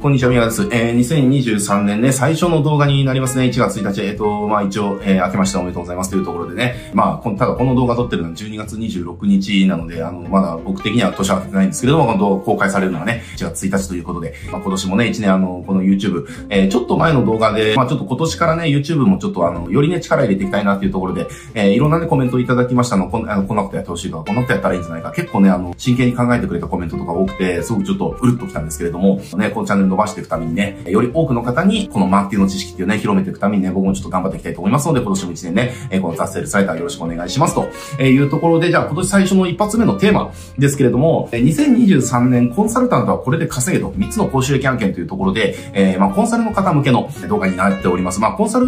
こんにちは、宮です。えー、2023年ね、最初の動画になりますね。1月1日、えっ、ー、と、まあ一応、えー、明けましておめでとうございますというところでね。まあ、ただこの動画撮ってるのは12月26日なので、あの、まだ僕的には年は経ってないんですけれども、今度公開されるのはね、1月1日ということで、まあ今年もね、1年あの、この YouTube、えー、ちょっと前の動画で、まあちょっと今年からね、YouTube もちょっとあの、よりね、力入れていきたいなっていうところで、えー、いろんなね、コメントいただきましたの、こんあのこんなことやってほしいとか、こんなことやったらいいんじゃないか。結構ね、あの、真剣に考えてくれたコメントとか多くて、すごくちょっとうるっときたんですけれども、ね、このチャンネル伸ばしていくためにね、より多くの方に、このマーケティングの知識っていうね、広めていくためにね、僕もちょっと頑張っていきたいと思いますので、今年も1年ね、えこの達成サイターよろしくお願いしますというところで、じゃあ今年最初の一発目のテーマですけれども、2023年コンサルタントはこれで稼げと3つの講習益案件というところで、えー、まあコンサルの方向けの動画になっております。まあコンサル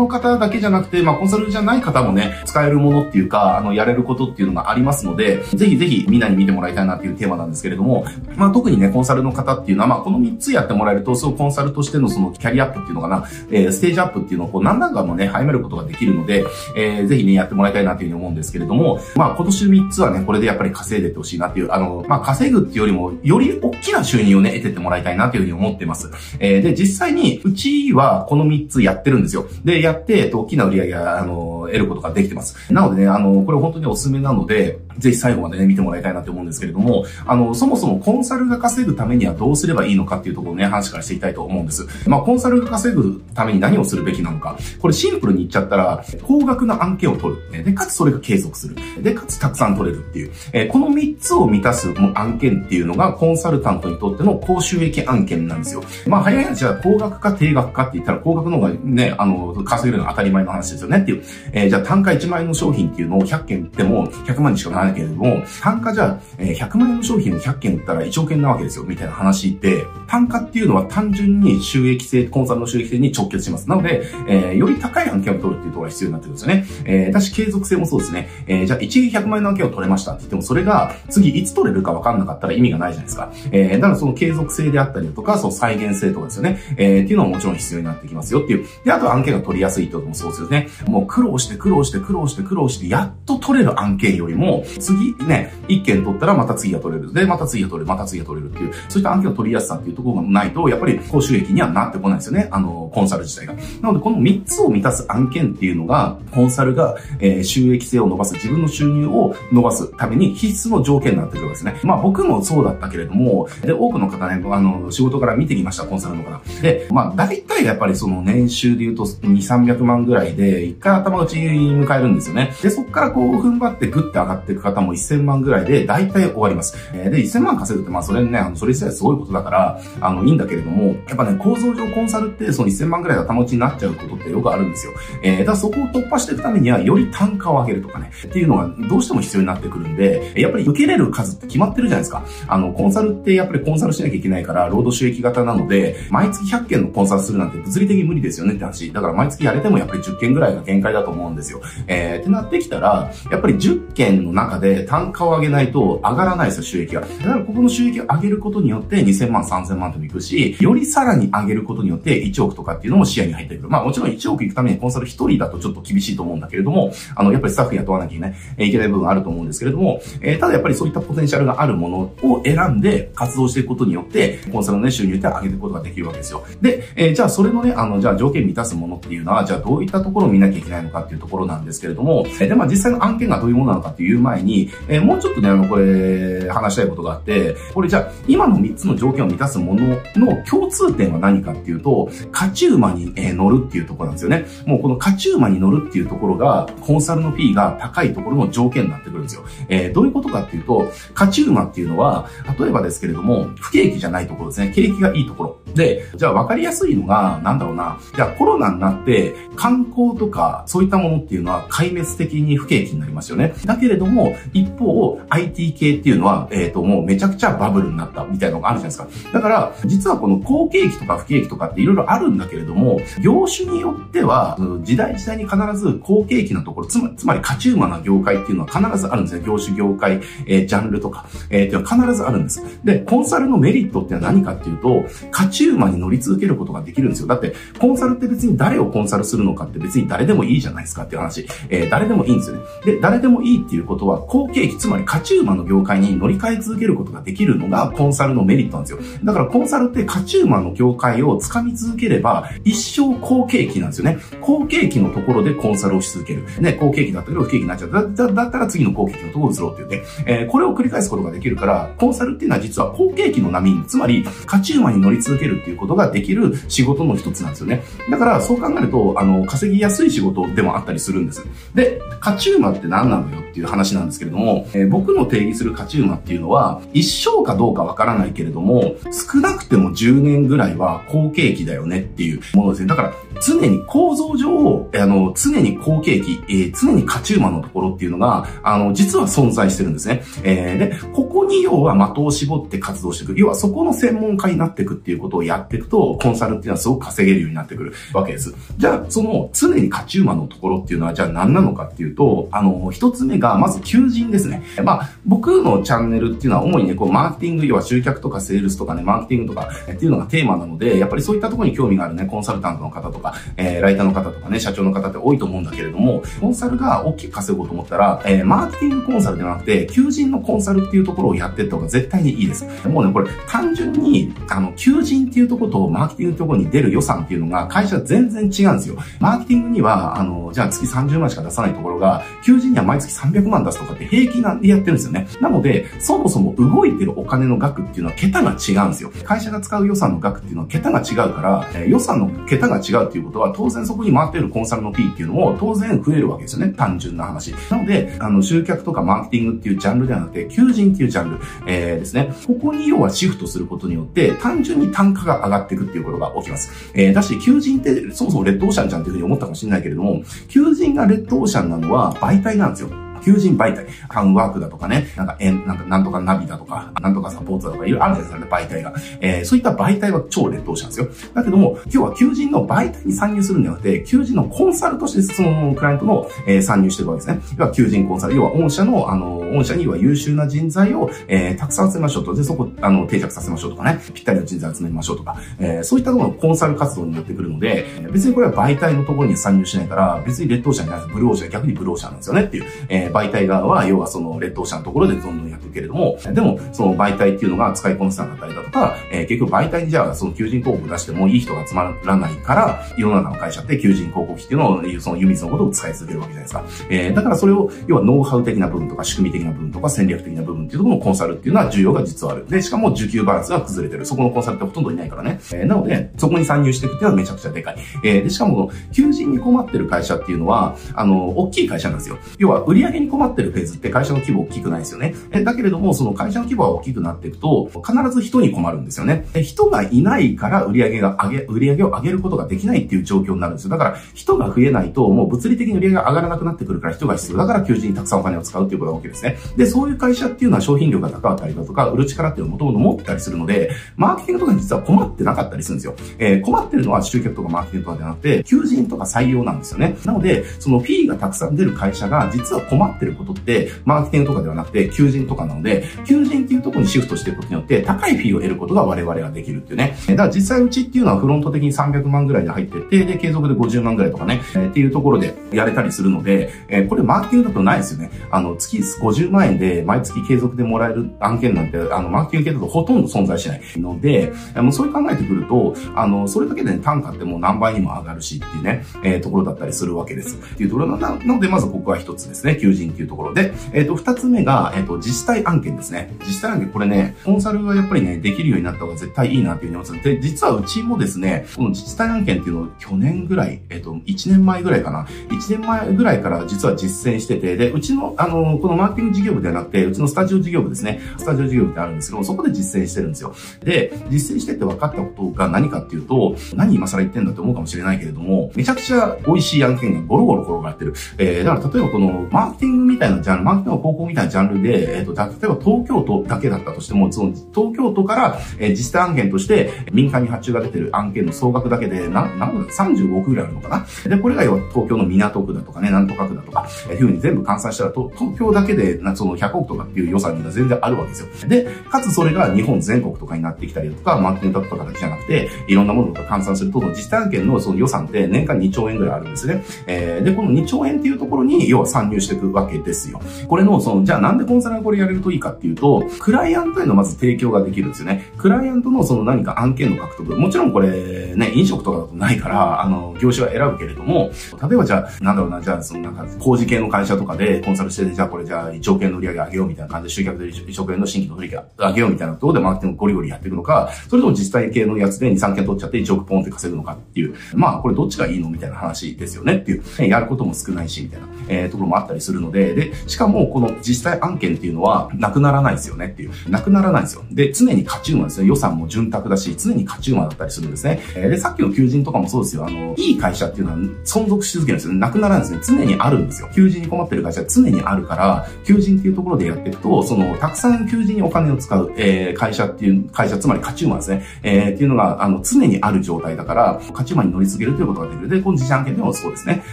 の方だけじゃなくて、まあ、コンサルじゃない方もね、使えるものっていうか、あの、やれることっていうのがありますので、ぜひぜひみんなに見てもらいたいなっていうテーマなんですけれども、まあ、特にね、コンサルの方っていうのは、まあ、この3つやってもらえると、そう、コンサルとしてのそのキャリアアップっていうのかな、えー、ステージアップっていうのをこう、何段かもね、早めることができるので、えー、ぜひね、やってもらいたいなというふうに思うんですけれども、まあ、今年3つはね、これでやっぱり稼いでってほしいなっていう、あの、まあ、稼ぐっていうよりも、より大きな収入をね、得てってもらいたいなというふうに思ってます。えー、で、実際に、うちはこの3つやってるんですよ。で、やって、えっと、大きな売り上げが、あの、得ることができてます。なのでね、あの、これ本当におすすめなので、ぜひ最後までね、見てもらいたいなと思うんですけれども、あの、そもそもコンサルが稼ぐためにはどうすればいいのかっていうところをね、話からしていきたいと思うんです。まあ、コンサルが稼ぐために何をするべきなのか。これシンプルに言っちゃったら、高額な案件を取る。で、かつそれが継続する。で、かつたくさん取れるっていう。えこの3つを満たす案件っていうのが、コンサルタントにとっての高収益案件なんですよ。まあ、早い話は高額か低額かって言ったら、高額の方がね、あの、稼げるのは当たり前の話ですよねっていう。えー、じゃあ単価1万円の商品っていうのを100件売っても100万にしかならないけれども、単価じゃあ、えー、100万円の商品を100件売ったら1億円なわけですよ、みたいな話で、単単価っていうのは単純に収益性、コンサルの収益性に直結します。なので、えー、より高い案件を取るっていうところが必要になってくるんですよね。えー、私継続性もそうですね。えー、じゃあ一撃100万円の案件を取れましたって言っても、それが次いつ取れるか分かんなかったら意味がないじゃないですか。えー、だからその継続性であったりとか、その再現性とかですよね。えー、っていうのももちろん必要になってきますよっていう。で、あと案件が取りやすいってこともそうですよね。もう苦労して苦労して苦労して苦労して、やっと取れる案件よりも、次ね、1件取ったらまた次が取れる。で、また次が取れる。また次が取れるっていう、そういった案件の取りやすさっていうところがないと、やっぱり高収益にはなってこないですよね。あの、コンサル自体が。なので、この3つを満たす案件っていうのが、コンサルが、えー、収益性を伸ばす、自分の収入を伸ばすために必須の条件になってくるわけですね。まあ僕もそうだったけれども、で、多くの方ね、あの、仕事から見てきました、コンサルの方。で、まあ大体やっぱりその年収で言うと2、300万ぐらいで、一回頭打ちに迎えるんですよね。で、そこからこう踏ん張ってグッて上がっていく方も1000万ぐらいで、大体終わります。えー、で、1000万稼ぐって、まあそれね、あの、それ自体すごいことだから、あの、いいんだけれども、やっぱね、構造上コンサルってその1000万ぐらいが頭打ちになっちゃうことってよくあるんですよ。えー、だからそこを突破していくためには、より単価を上げるとかね、っていうのがどうしても必要になってくるんで、やっぱり受けれる数って決まってるじゃないですか。あの、コンサルってやっぱりコンサルしなきゃいけないから、労働収益型なので、毎月100件のコンサルするなんて物理的に無理ですよねって話。だから毎月やれてもやっぱり10件ぐらいが限界だと思うんですよ。えー、ってなってきたら、やっぱり10件の中で単価を上げないと上がらないですよ、収益が。だからここの収益を上げることによって2000万、3000万ともいくし、よりさらに上げることによって1億とかっていうのも視野に入ってくる。まあもちろん1億いくためにコンサル1人だとちょっと厳しいと思うんだけれども、あの、やっぱりスタッフ雇わなきゃいけない、えいけない部分あると思うんですけれども、えー、ただやっぱりそういったポテンシャルがあるものを選んで活動していくことによって、コンサルのね、収入って上げていくことができるわけですよ。で、えー、じゃあそれのね、あの、じゃあ条件満たすものっていうのは、じゃあどういったところを見なきゃいけないのかっていうところなんですけれども、えー、で、まあ実際の案件がどういうものなのかっていう前に、えー、もうちょっとね、あの、これ、話したいことがあって、これじゃあ、今の3つの条件を満たすものものの共通点は何かっていうと、勝ち馬に、え乗るっていうところなんですよね。もうこの勝ち馬に乗るっていうところが、コンサルのフィーが高いところの条件になってくるんですよ。えー、どういうことかっていうと、勝ち馬っていうのは、例えばですけれども、不景気じゃないところですね。景気がいいところ。で、じゃあ分かりやすいのが、なんだろうな。じゃあコロナになって、観光とか、そういったものっていうのは壊滅的に不景気になりますよね。だけれども、一方、IT 系っていうのは、えっ、ー、と、もうめちゃくちゃバブルになったみたいなのがあるじゃないですか。だから、実はこの好景気とか不景気とかっていろいろあるんだけれども、業種によっては、時代時代に必ず好景気なところ、つまつまり勝ち馬な業界っていうのは必ずあるんですね。業種、業界、えー、ジャンルとか、えー、っていうのは必ずあるんです。で、コンサルのメリットって何かっていうと、勝ち馬に乗り続けることができるんですよ。だって、コンサルって別に誰をコンサルするのかって別に誰でもいいじゃないですかっていう話。えー、誰でもいいんですよね。で、誰でもいいっていうことは、好景気、つまり勝ち馬の業界に乗り換え続けることができるのがコンサルのメリットなんですよ。だからコンサルって勝ち馬の業界を掴み続ければ、一生好景気なんですよね。好景気のところでコンサルをし続ける。ね、好景気だったけど不景気になっちゃう。だだだったら次の好景気のところを移ろうっていうね。えー、これを繰り返すことができるから、コンサルっていうのは実は好景気の波に、つまり勝ち馬に乗り続けるっていうことができる仕事の一つなんですよね。だからそう考えると、あの、稼ぎやすい仕事でもあったりするんです。で、勝ち馬って何なのよっていう話なんですけれども、えー、僕の定義する勝ち馬っていうのは、一生かどうかわからないけれども、少なくても10年ぐらいは好景気だよねっていうものですね。だから、常に構造上、あの、常に好景気、えー、常に勝ち馬のところっていうのが、あの、実は存在してるんですね。えー、で、ここに要は的を絞って活動していく。要はそこの専門家になっていくっていうことをやっていくと、コンサルっていうのはすごく稼げるようになってくるわけです。じゃあ、その常に勝ち馬のところっていうのは、じゃあ何なのかっていうと、あの、一つ目が、まず求人ですね。まあ、僕のチャンネルっていうのは主にね、こう、マーケティング、要は集客とかセールスとかね、マーケティングとかっていうのがテーマなので、やっぱりそういったところに興味があるね、コンサルタントの方とか、えー、ライターの方とかね、社長の方って多いと思うんだけれども、コンサルが大きく稼ごうと思ったら、えー、マーケティングコンサルではなくて、求人のコンサルっていうところをやってった方が絶対にいいです。もうね、これ、単純に、あの、求人っていうところとマーケティングところに出る予算っていうのが、会社全然違うんですよ。マーケティングには、あの、じゃあ月30万しか出さないところが、求人には毎月300万出すとかって平気なんでやってるんですよね。なので、そもそも動いてるお金の額っていうのは桁が違うんですよ。会社が使う予算の額っていうのは桁が違うから、えー、予算の桁が違うっていうことは、当然そこに回ってるコンサルの P っていうのも当然増えるわけですよね。単純な話。なので、あの、集客とかマーケティングっていうジャンルではなくて、求人っていうジャンル、えー、ですね。ここに要はシフトすることによって、単純に単価が上がっていくっていうことが起きます。えー、だし、求人ってそもそもレッドオーシャンじゃんっていうふうに思ったかもしれないけれども、求人がレッドオーシャンなのは媒体なんですよ。求人媒体、ハンワークだとかね、なんか、えなんか、なんとかナビだとか、なんとかサポートだとか、いろいろあるじゃないですかね、媒体が。えー、そういった媒体は超劣等者なんですよ。だけども、今日は求人の媒体に参入するんじゃなくて、求人のコンサルとしてそのクライアントの、えー、参入してるわけですね。要は求人コンサル、要は御社の、あの、御社には優秀な人材を、えー、たくさん集めましょうと。で、そこ、あの、定着させましょうとかね、ぴったりの人材集めましょうとか、えー、そういったところのコンサル活動になってくるので、別にこれは媒体のところに参入しないから、別に劣等者にならず、ブルーオーシャン、逆にブルーオーシャンなんですよねっていう、えー、媒体側は、要はその、レッドオーシャンのところでどんどんくけれども、でも、その媒体っていうのが使いこなせなかったりだとか、えー、結局媒体にじゃあ、その求人広告出してもいい人が集まらないから、世の中の会社って求人広告費っていうのを、その湯水のことを使い続けるわけじゃないですか。えー、だからそれを、要はノウハウ的な部分とか仕組み的な部分とか戦略的な部分っていうところのコンサルっていうのは重要が実はある。で、しかも需給バランスが崩れてる。そこのコンサルってほとんどいないからね。えー、なので、そこに参入していくっていうのはめちゃくちゃでかい。えー、で、しかも、求人に困ってる会社っていうのは、あの、大きい会社なんですよ。要は、売上に困ってるフェーズって会社の規模大きくないですよね。えだけけれども、その会社の規模が大きくなっていくと、必ず人に困るんですよね。人がいないから売上が上げ、売上を上げることができないっていう状況になるんですよ。だから、人が増えないと、もう物理的に売上が上がらなくなってくるから人が必要。だから求人にたくさんお金を使うっていうことが大きいですね。で、そういう会社っていうのは商品量が高かったりだとか、売る力っていうのをもともと持ってたりするので、マーケティングとかに実は困ってなかったりするんですよ。えー、困ってるのは集客とかマーケティングとかではなくて、求人とか採用なんですよね。なので、その P がたくさん出る会社が実は困ってることって、マーケティングとかではなくて、求人とかなので、求人っていうところにシフトしていくことによって、高いフィーを得ることが我々ができるっていうね。だから実際うちっていうのはフロント的に300万ぐらいで入ってて、で、継続で50万ぐらいとかね、えー、っていうところでやれたりするので、えー、これマーケティングだとないですよね。あの、月50万円で毎月継続でもらえる案件なんて、あの、マーケティング系だとほとんど存在しないので、もうそういう考えてくると、あの、それだけで、ね、単価ってもう何倍にも上がるしっていうね、えー、ところだったりするわけです。っていうところなので、まずここは一つですね、求人っていうところで、えっ、ー、と、二つ目が、えっ、ー、と、自治体案件ですね。自治体案件、これね、コンサルはやっぱりね、できるようになった方が絶対いいなっていうふうに思ってで、実はうちもですね、この自治体案件っていうのを去年ぐらい、えっ、と、1年前ぐらいかな。1年前ぐらいから実は実践してて、で、うちの、あの、このマーケティング事業部ではなくて、うちのスタジオ事業部ですね。スタジオ事業部ってあるんですけど、そこで実践してるんですよ。で、実践してって分かったことが何かっていうと、何今更言ってんだって思うかもしれないけれども、めちゃくちゃ美味しい案件がゴロゴロ転がってる。えー、だから例えばこのマーケティングみたいなジャンル、マーケティングの高校みたいなジャンルで、えっ、ー、と、例えば東京都だけだったとしても、その東京都から、えー、実際案件として民間に発注が出てる案件の総額だけで、な、なんだ、35億ぐらいあるのかな？で、これが要は東京の港区だとかね、なんとか区だとか、えー、いうふうに全部換算したら、と東京だけで、な、その100億とかっていう予算が全然あるわけですよ。で、かつそれが日本全国とかになってきたりとか、マーケティングとかだけじゃなくて、いろんなものとか換算すると、実際案件のその予算って年間2兆円ぐらいあるんですね。えー、で、この2兆円っていうところに、要は参入していくわけですよ。これの、その、じゃあなんでコンサルがこれやれるるといいかっていうと、クライアントへのまず提供ができるんですよね。クライアントのその何か案件の獲得。もちろんこれね、飲食とかだとないから、あの、業種は選ぶけれども、例えばじゃあ、なんだろうな、じゃあ、そのなんか、工事系の会社とかでコンサルして、じゃあこれじゃあ1億円の売り上げ上げようみたいな感じで集客で1億円の新規の売り上げ上げようみたいなところでマーケティングゴリゴリやっていくのか、それとも実際系のやつで2、3件取っちゃって1億ポンって稼ぐのかっていう、まあこれどっちがいいのみたいな話ですよねっていう、やることも少ないし、みたいな、えー、ところもあったりするので、で、しかもこの実際案件っていうのはなくならないですよねっていう、なくならないんですよ。で、常に勝ち馬ですね。予算も潤沢だし、常に勝ち馬だったりするんですね。えー、で、さっきの求人とかもそうですよ。あの、いい会社っていうのは存続し続けるんですよ。なくならないんですね。常にあるんですよ。求人に困ってる会社は常にあるから、求人っていうところでやっていくと、その、たくさん求人にお金を使う、えー、会社っていう、会社、つまり勝ち馬ですね。えー、っていうのが、あの、常にある状態だから、勝ち馬に乗り続けるということができる。で、この自社案件でもそうですね。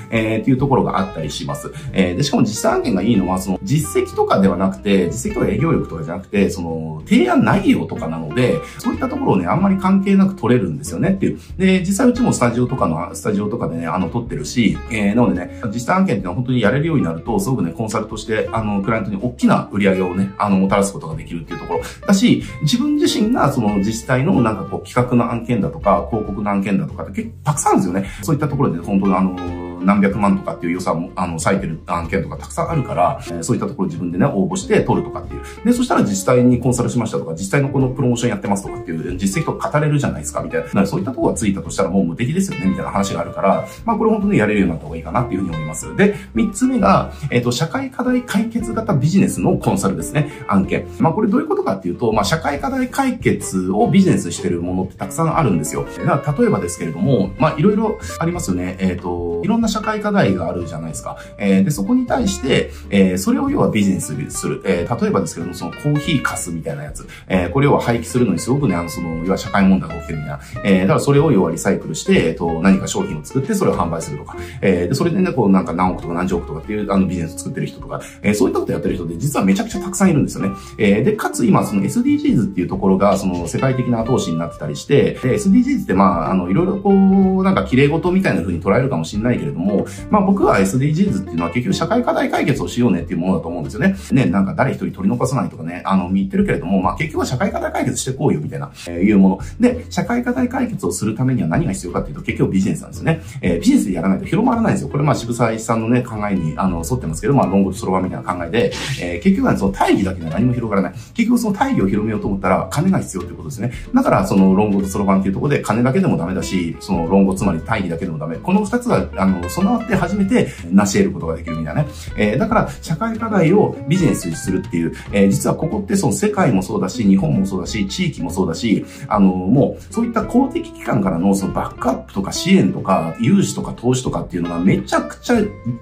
えー、っていうところがあったりします。えー、で、しかも実際案件がいいのは、その、実績とかではなくて、実績とか営業力とかじゃなくて、その、提案内容とかなので、そういったところをね、あんまり関係なく取れるんですよねっていう。で、実際うちもスタジオとかの、スタジオとかでね、あの、撮ってるし、えー、なのでね、実際案件っていうのは本当にやれるようになると、すごくね、コンサルとして、あの、クライアントに大きな売り上げをね、あの、もたらすことができるっていうところ。だし、自分自身がその自治体のなんかこう企画の案件だとか、広告の案件だとかって結構たくさんあるんですよね。そういったところで本当にあの、何百万とかっていう予算も、あの、割いてる案件とかたくさんあるから、え、そういったところ自分でね、応募して取るとかっていう。で、そしたら自治体にコンサルしましたとか、自治体のこのプロモーションやってますとかっていう実績とか語れるじゃないですか、みたいな。そういったところがついたとしたらもう無敵ですよね、みたいな話があるから、まあこれ本当にやれるようになった方がいいかなっていうふうに思います。で、三つ目が、えっ、ー、と、社会課題解決型ビジネスのコンサルですね、案件。まあこれどういうことかっていうと、まあ社会課題解決をビジネスしてるものってたくさんあるんですよ。例えばですけれども、まあいろいろありますよね。えっ、ー、と、いろんな社会課題があるじゃないですか。えー、で、そこに対して、えー、それを要はビジネスする。えー、例えばですけども、そのコーヒーかすみたいなやつ。えー、これを廃棄するのにすごくね、あの、その、要は社会問題が起きてるみたいな。えー、だからそれを要はリサイクルして、えっ、ー、と、何か商品を作ってそれを販売するとか。えー、で、それでね、こう、なんか何億とか何十億とかっていうあのビジネスを作ってる人とか、えー、そういったことやってる人で実はめちゃくちゃたくさんいるんですよね。えー、で、かつ今、その SDGs っていうところが、その世界的な後押しになってたりして、で、SDGs ってまあ、あの、いろいろこう、なんか綺麗事みたいな風に捉えるかもしれないけれども、まあ僕は SDGs っていうのは結局社会課題解決をしようねっていうものだと思うんですよね。ね、なんか誰一人取り残さないとかね、あの、言ってるけれども、まあ結局は社会課題解決してこうよみたいな、えー、いうもの。で、社会課題解決をするためには何が必要かっていうと結局ビジネスなんですよね。えー、ビジネスでやらないと広まらないんですよ。これまあ渋沢さんのね、考えに、あの、沿ってますけど、まあ論語とそろばんみたいな考えで、えー、結局はその大義だけでは何も広がらない。結局その大義を広めようと思ったら金が必要ということですね。だからその論語とそろばんっていうところで金だけでもダメだし、その論語つまり大義だけでもダメ。この二つが、あの、備わって初めて成し得ることができるみたいなね。えー、だから、社会課題をビジネスにするっていう、えー、実はここってその世界もそうだし、日本もそうだし、地域もそうだし、あの、もう、そういった公的機関からのそのバックアップとか支援とか、融資とか投資とかっていうのがめちゃくちゃ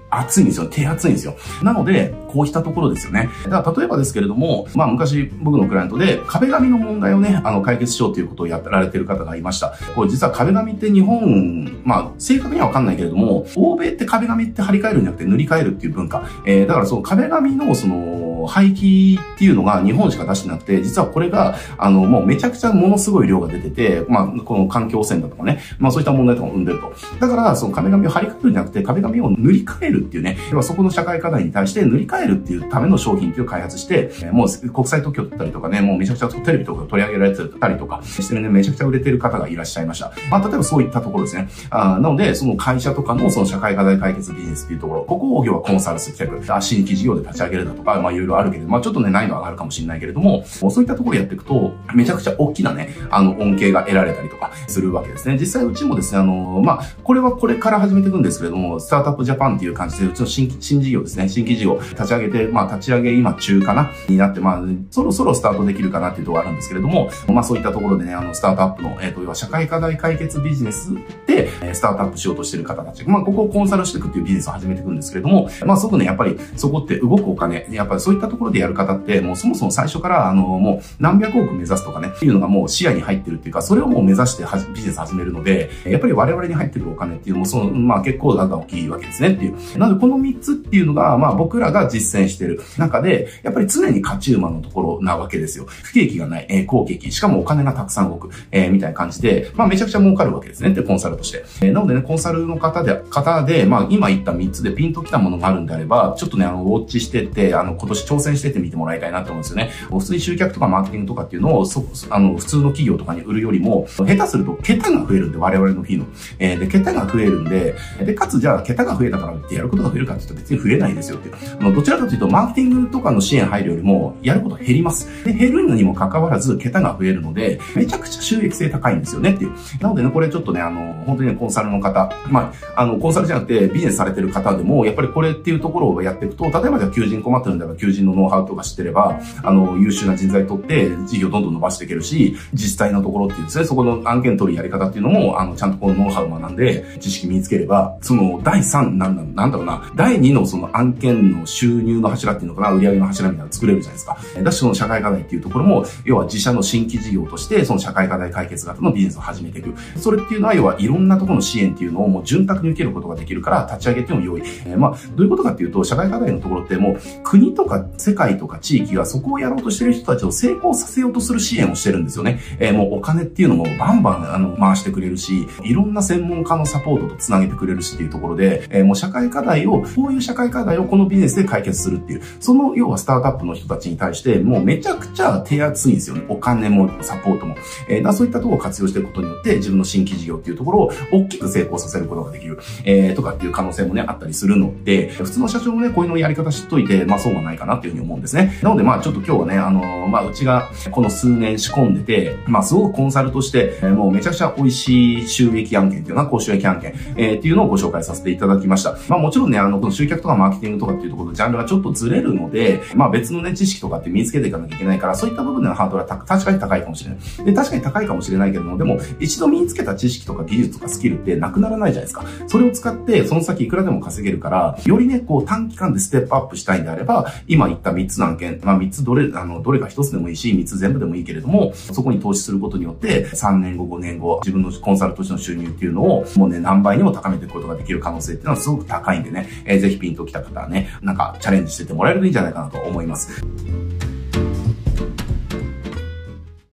熱いんですよ。手厚いんですよ。なので、こうしたところですよね。だから、例えばですけれども、まあ、昔僕のクライアントで壁紙の問題をね、あの、解決しようということをやられてる方がいました。これ実は壁紙って日本、まあ、正確にはわかんないけれども、欧米って壁紙って張り替えるんじゃなくて塗り替えるっていう文化。えー、だからその壁紙のその廃棄っていうのが日本しか出してなくて、実はこれが、あの、もうめちゃくちゃものすごい量が出てて、まあ、この環境汚染だとかね、まあそういった問題とかも生んでると。だから、その壁紙を張り替えるんじゃなくて、壁紙を塗り替えるっていうね、要はそこの社会課題に対して塗り替えるっていうための商品っていう開発して、もう国際特許取ったりとかね、もうめちゃくちゃテレビとか取り上げられてたりとかしてるね、めちゃくちゃ売れてる方がいらっしゃいました。まあ、例えばそういったところですね。あなので、その会社とかのその社会課題解決ビジネスっていうところ、ここを要はコンサル接客、新規事業で立ち上げるだとか、まあいろいろあるけれど、まあちょっとね、難易度上がるかもしれないけれども、そういったところやっていくと、めちゃくちゃ大きなね、あの、恩恵が得られたりとかするわけですね。実際うちもですね、あの、まあ、これはこれから始めていくんですけれども、スタートアップジャパンっていう感じで、うちの新新事業ですね、新規事業立ち上げて、まあ立ち上げ今中かなになって、まあ、そろそろスタートできるかなっていうところがあるんですけれども、まあそういったところでね、あの、スタートアップの、えっ、ー、と、要は社会課題解決ビジネスで、スタートアップしようとしている方たち、まあこをコンサルしていくっていうビジネスを始めていくんですけれども、まあそこね、やっぱりそこって動くお金、やっぱりそういったところでやる方って、もうそもそも最初から、あの、もう何百億目指すとかね、っていうのがもう視野に入ってるっていうか、それをもう目指してビジネス始めるので、やっぱり我々に入ってるお金っていうのも、その、まあ結構なんか大きいわけですねっていう。なのでこの3つっていうのが、まあ僕らが実践してる中で、やっぱり常に勝ち馬のところなわけですよ。不景気がない、えー、好景気、しかもお金がたくさん動く、えー、みたいな感じで、まあめちゃくちゃ儲かるわけですねってコンサルとして。えー、なのでね、コンサルの方で、方で、まあ今言った3つでピンときたものがあるんであれば、ちょっとね、あの、ウォッチしてって、あの、今年挑戦してってみてもらいたいなと思うんですよね。普通に集客とかマーケティングとかっていうのを、そ、あの、普通の企業とかに売るよりも、下手すると桁が増えるんで、我々のフィーの。えー、で、桁が増えるんで、で、かつじゃあ、桁が増えたからってやることが増えるかって言うと別に増えないですよっていう。あの、どちらかというと、マーケティングとかの支援入るよりも、やること減ります。で、減るのにもかかわらず、桁が増えるので、めちゃくちゃ収益性高いんですよねっていう。なのでね、これちょっとね、あの、本当にね、コンサルの方、まあ、あの、コンサルじゃなくてビジネスされてる方でも、やっぱりこれっていうところをやっていくと、例えばじゃあ求人困ってるんだら求人のノウハウとか知ってれば、あの、優秀な人材取って事業どんどん伸ばしていけるし、自治体のところっていうですね、そこの案件取るやり方っていうのも、あの、ちゃんとこのノウハウを学んで、知識身につければ、その、第3、なんだなんだろうな、第2のその案件の収入の柱っていうのかな、売上の柱みたいなの作れるじゃないですか。だし、その社会課題っていうところも、要は自社の新規事業として、その社会課題解決型のビジネスを始めていく。それっていうのは、要はいろんなところの支援っていうのをもう潤沢に受けることができるから、立ち上げても良い。えー、まあ、どういうことかっていうと、社会課題のところってもう、国とか世界とか地域がそこをやろうとしてる人たちを成功させようとする支援をしてるんですよね。えー、もうお金っていうのもバンバンあの回してくれるし、いろんな専門家のサポートと繋げてくれるしっていうところで、えー、もう社会課題を、こういう社会課題をこのビジネスで解決するっていう、その要はスタートアップの人たちに対して、もうめちゃくちゃ手厚いんですよね。お金もサポートも。えー、だそういったところを活用していくことによって、自分の新規事業っていうところを大きく成功させることができる、えー、とかっていう可能性もね、あったりするので、普通の社長もね、こういうのやり方知っといて、まあそうはないかなっていうふうに思うんですね。なのでまあちょっと今日はね、あのー、まあうちがこの数年仕込んでて、まあすごくコンサルとして、えー、もうめちゃくちゃ美味しい収益案件っていうのは高収益案件、えー、っていうのをご紹介させていただきました。まあもちろんね、あの、この集客とかマーケティングとかっていうところのジャンルがちょっとずれるので、まあ別のね、知識とかって身につけていかなきゃいけないから、そういった部分でのハードルは確かに高いかもしれない。で、確かに高いかもしれないけども、でも一度身につけた知識とか技術とかスキルってなくならないじゃないですか。それを使って、その先いくらでも稼げるから、よりね、こう短期間でステップアップしたいんであれば、今言った3つの案件、まあ3つどれ、あの、どれか1つでもいいし、3つ全部でもいいけれども、そこに投資することによって、3年後、5年後、自分のコンサルとしての収入っていうのを、もうね、何倍にも高めていくことができる可能性っていうのはすごく高いんでね、えー、ぜひピンときた方はね、なんかチャレンジしててもらえるといいんじゃないかなと思います。